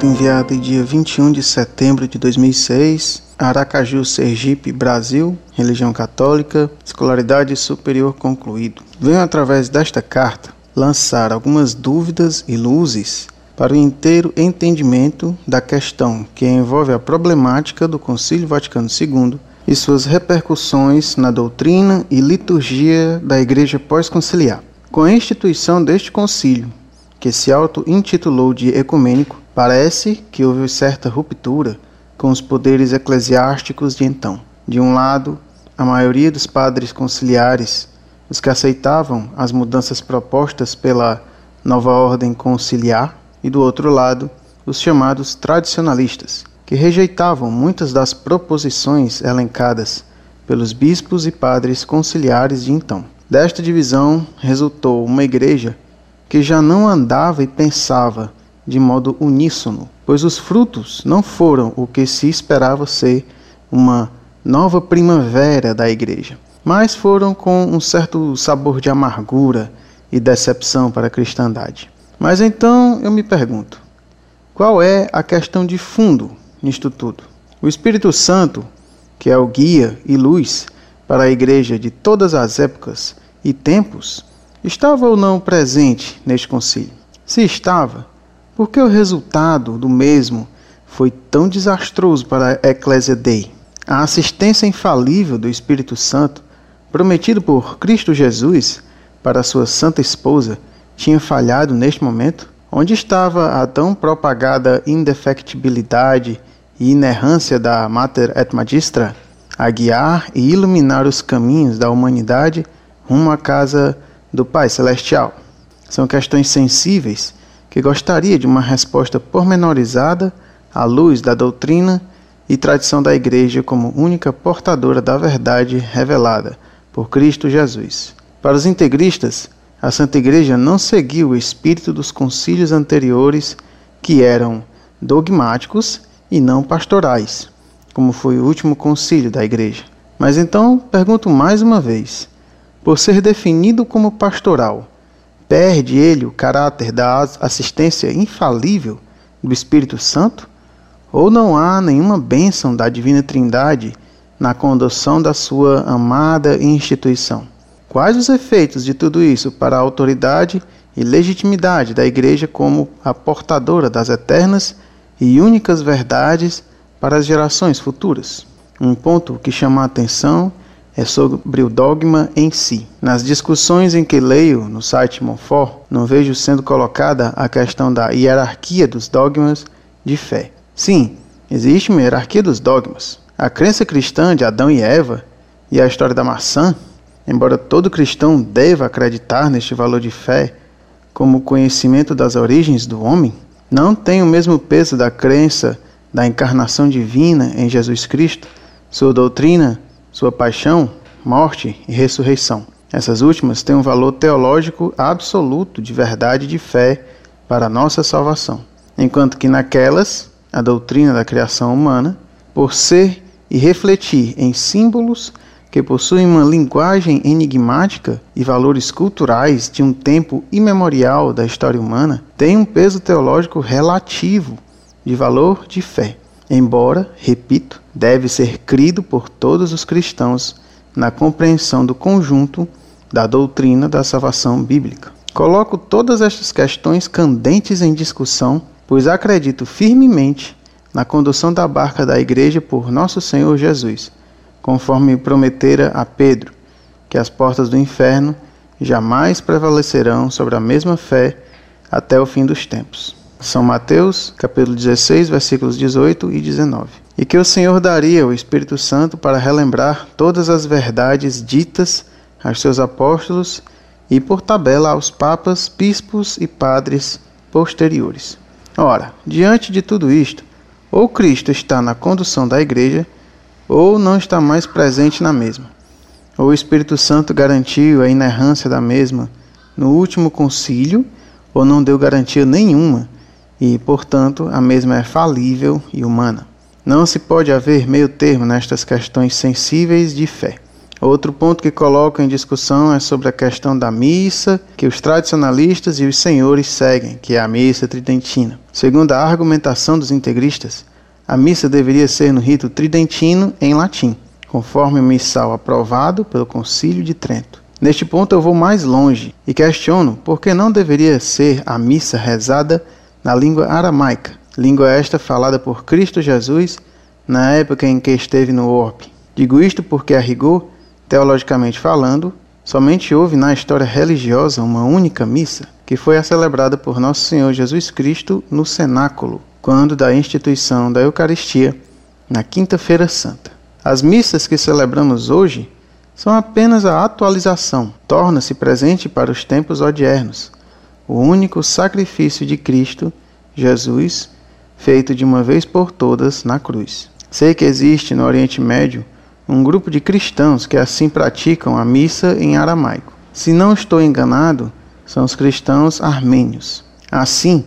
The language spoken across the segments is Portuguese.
Carta enviada dia 21 de setembro de 2006, Aracaju, Sergipe, Brasil, religião católica, escolaridade superior concluído. Venho através desta carta lançar algumas dúvidas e luzes para o inteiro entendimento da questão que envolve a problemática do Concílio Vaticano II e suas repercussões na doutrina e liturgia da Igreja pós-conciliar. Com a instituição deste concílio, que se auto-intitulou de ecumênico, parece que houve certa ruptura com os poderes eclesiásticos de então. De um lado, a maioria dos padres conciliares, os que aceitavam as mudanças propostas pela nova ordem conciliar, e do outro lado, os chamados tradicionalistas, que rejeitavam muitas das proposições elencadas pelos bispos e padres conciliares de então. Desta divisão resultou uma igreja que já não andava e pensava de modo uníssono, pois os frutos não foram o que se esperava ser uma nova primavera da igreja, mas foram com um certo sabor de amargura e decepção para a cristandade. Mas então eu me pergunto: qual é a questão de fundo nisto tudo? O Espírito Santo, que é o guia e luz para a igreja de todas as épocas e tempos, estava ou não presente neste concílio? Se estava, por que o resultado do mesmo foi tão desastroso para a Eclésia Dei? A assistência infalível do Espírito Santo, prometido por Cristo Jesus para sua santa esposa, tinha falhado neste momento? Onde estava a tão propagada indefectibilidade e inerrância da Mater et Magistra a guiar e iluminar os caminhos da humanidade rumo à casa do Pai Celestial? São questões sensíveis que gostaria de uma resposta pormenorizada à luz da doutrina e tradição da Igreja como única portadora da verdade revelada por Cristo Jesus. Para os integristas, a Santa Igreja não seguiu o espírito dos concílios anteriores, que eram dogmáticos e não pastorais, como foi o último concílio da Igreja. Mas então pergunto mais uma vez: por ser definido como pastoral, perde ele o caráter da assistência infalível do Espírito Santo? Ou não há nenhuma bênção da Divina Trindade na condução da sua amada instituição? Quais os efeitos de tudo isso para a autoridade e legitimidade da Igreja como a portadora das eternas e únicas verdades para as gerações futuras? Um ponto que chama a atenção é sobre o dogma em si. Nas discussões em que leio no site Monfort, não vejo sendo colocada a questão da hierarquia dos dogmas de fé. Sim, existe uma hierarquia dos dogmas. A crença cristã de Adão e Eva e a história da maçã Embora todo cristão deva acreditar neste valor de fé como conhecimento das origens do homem, não tem o mesmo peso da crença da encarnação divina em Jesus Cristo, sua doutrina, sua paixão, morte e ressurreição. Essas últimas têm um valor teológico absoluto de verdade e de fé para a nossa salvação, enquanto que naquelas, a doutrina da criação humana, por ser e refletir em símbolos que possuem uma linguagem enigmática e valores culturais de um tempo imemorial da história humana, têm um peso teológico relativo de valor de fé, embora, repito, deve ser crido por todos os cristãos na compreensão do conjunto da doutrina da salvação bíblica. Coloco todas estas questões candentes em discussão, pois acredito firmemente na condução da barca da Igreja por nosso Senhor Jesus conforme prometera a Pedro, que as portas do inferno jamais prevalecerão sobre a mesma fé até o fim dos tempos. São Mateus, capítulo 16, versículos 18 e 19. E que o Senhor daria o Espírito Santo para relembrar todas as verdades ditas aos seus apóstolos e por tabela aos papas, bispos e padres posteriores. Ora, diante de tudo isto, ou Cristo está na condução da igreja, ou não está mais presente na mesma. Ou o Espírito Santo garantiu a inerrância da mesma no último concílio, ou não deu garantia nenhuma, e, portanto, a mesma é falível e humana. Não se pode haver meio termo nestas questões sensíveis de fé. Outro ponto que coloco em discussão é sobre a questão da missa que os tradicionalistas e os senhores seguem, que é a missa tridentina. Segundo a argumentação dos integristas, a missa deveria ser no rito tridentino em latim, conforme o missal aprovado pelo Concílio de Trento. Neste ponto eu vou mais longe e questiono por que não deveria ser a missa rezada na língua aramaica, língua esta falada por Cristo Jesus na época em que esteve no orbe. Digo isto porque, a rigor, teologicamente falando, somente houve na história religiosa uma única missa, que foi a celebrada por Nosso Senhor Jesus Cristo no cenáculo, quando da instituição da Eucaristia, na Quinta-feira Santa. As missas que celebramos hoje são apenas a atualização, torna-se presente para os tempos odiernos, o único sacrifício de Cristo, Jesus, feito de uma vez por todas na cruz. Sei que existe no Oriente Médio um grupo de cristãos que assim praticam a missa em aramaico. Se não estou enganado, são os cristãos armênios. Assim,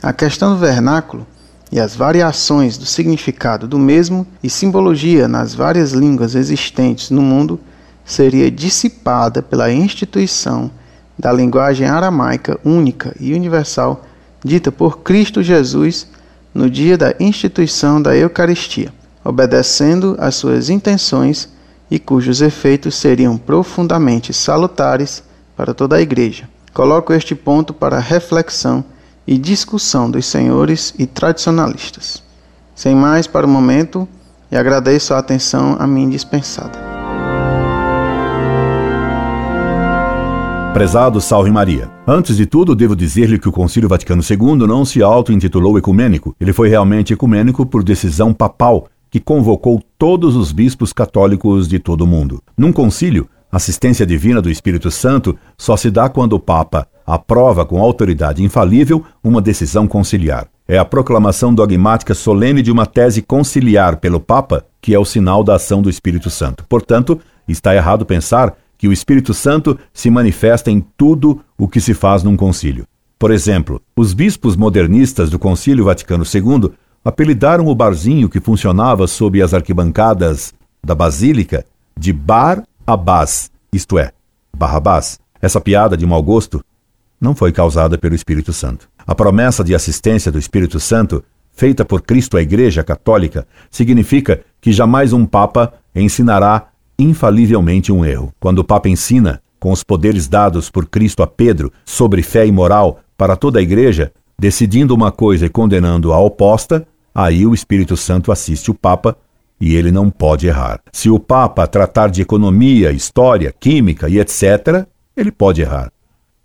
a questão do vernáculo e as variações do significado do mesmo e simbologia nas várias línguas existentes no mundo seria dissipada pela instituição da linguagem aramaica única e universal dita por Cristo Jesus no dia da instituição da Eucaristia obedecendo às suas intenções e cujos efeitos seriam profundamente salutares para toda a Igreja. Coloco este ponto para reflexão e discussão dos senhores e tradicionalistas. Sem mais para o momento, e agradeço a atenção a mim dispensada. Prezado Salve Maria. Antes de tudo, devo dizer-lhe que o Concílio Vaticano II não se auto-intitulou ecumênico. Ele foi realmente ecumênico por decisão papal que convocou todos os bispos católicos de todo o mundo. Num concílio, assistência divina do Espírito Santo só se dá quando o Papa aprova com autoridade infalível uma decisão conciliar. É a proclamação dogmática solene de uma tese conciliar pelo Papa que é o sinal da ação do Espírito Santo. Portanto, está errado pensar que o Espírito Santo se manifesta em tudo o que se faz num concílio. Por exemplo, os bispos modernistas do Concílio Vaticano II apelidaram o barzinho que funcionava sob as arquibancadas da Basílica de Bar Abbas, isto é, Barrabás. Essa piada de mau gosto não foi causada pelo Espírito Santo. A promessa de assistência do Espírito Santo, feita por Cristo à Igreja Católica, significa que jamais um Papa ensinará infalivelmente um erro. Quando o Papa ensina, com os poderes dados por Cristo a Pedro, sobre fé e moral para toda a Igreja, decidindo uma coisa e condenando a oposta, aí o Espírito Santo assiste o Papa e ele não pode errar. Se o Papa tratar de economia, história, química e etc., ele pode errar.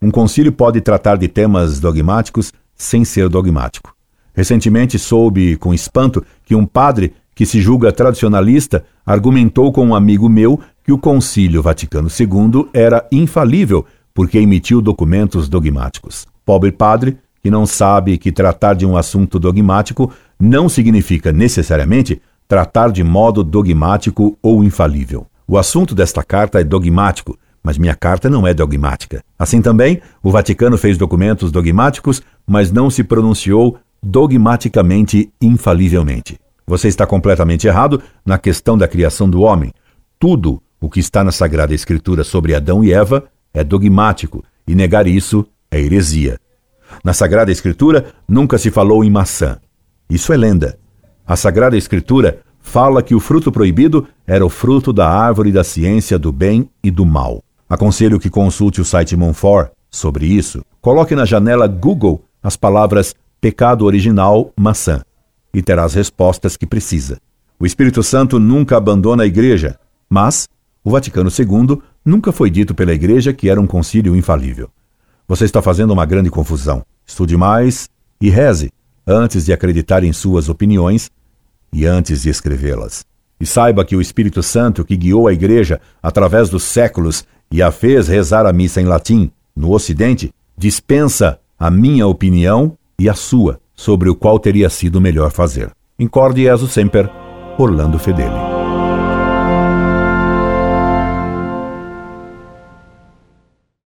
Um concílio pode tratar de temas dogmáticos sem ser dogmático. Recentemente soube com espanto que um padre que se julga tradicionalista argumentou com um amigo meu que o Concílio Vaticano II era infalível porque emitiu documentos dogmáticos. Pobre padre que não sabe que tratar de um assunto dogmático não significa necessariamente tratar de modo dogmático ou infalível. O assunto desta carta é dogmático, mas minha carta não é dogmática. Assim também, o Vaticano fez documentos dogmáticos, mas não se pronunciou dogmaticamente infalivelmente. Você está completamente errado na questão da criação do homem. Tudo o que está na Sagrada Escritura sobre Adão e Eva é dogmático, e negar isso é heresia. Na Sagrada Escritura nunca se falou em maçã. Isso é lenda. A Sagrada Escritura fala que o fruto proibido era o fruto da árvore da ciência do bem e do mal. Aconselho que consulte o site Monfort sobre isso. Coloque na janela Google as palavras pecado original maçã e terá as respostas que precisa. O Espírito Santo nunca abandona a igreja, mas o Vaticano II nunca foi dito pela igreja que era um concílio infalível. Você está fazendo uma grande confusão. Estude mais e reze antes de acreditar em suas opiniões e antes de escrevê-las. E saiba que o Espírito Santo, que guiou a Igreja através dos séculos e a fez rezar a missa em latim no Ocidente, dispensa a minha opinião e a sua sobre o qual teria sido melhor fazer. Incorde Jesus Semper, Orlando Fedeli.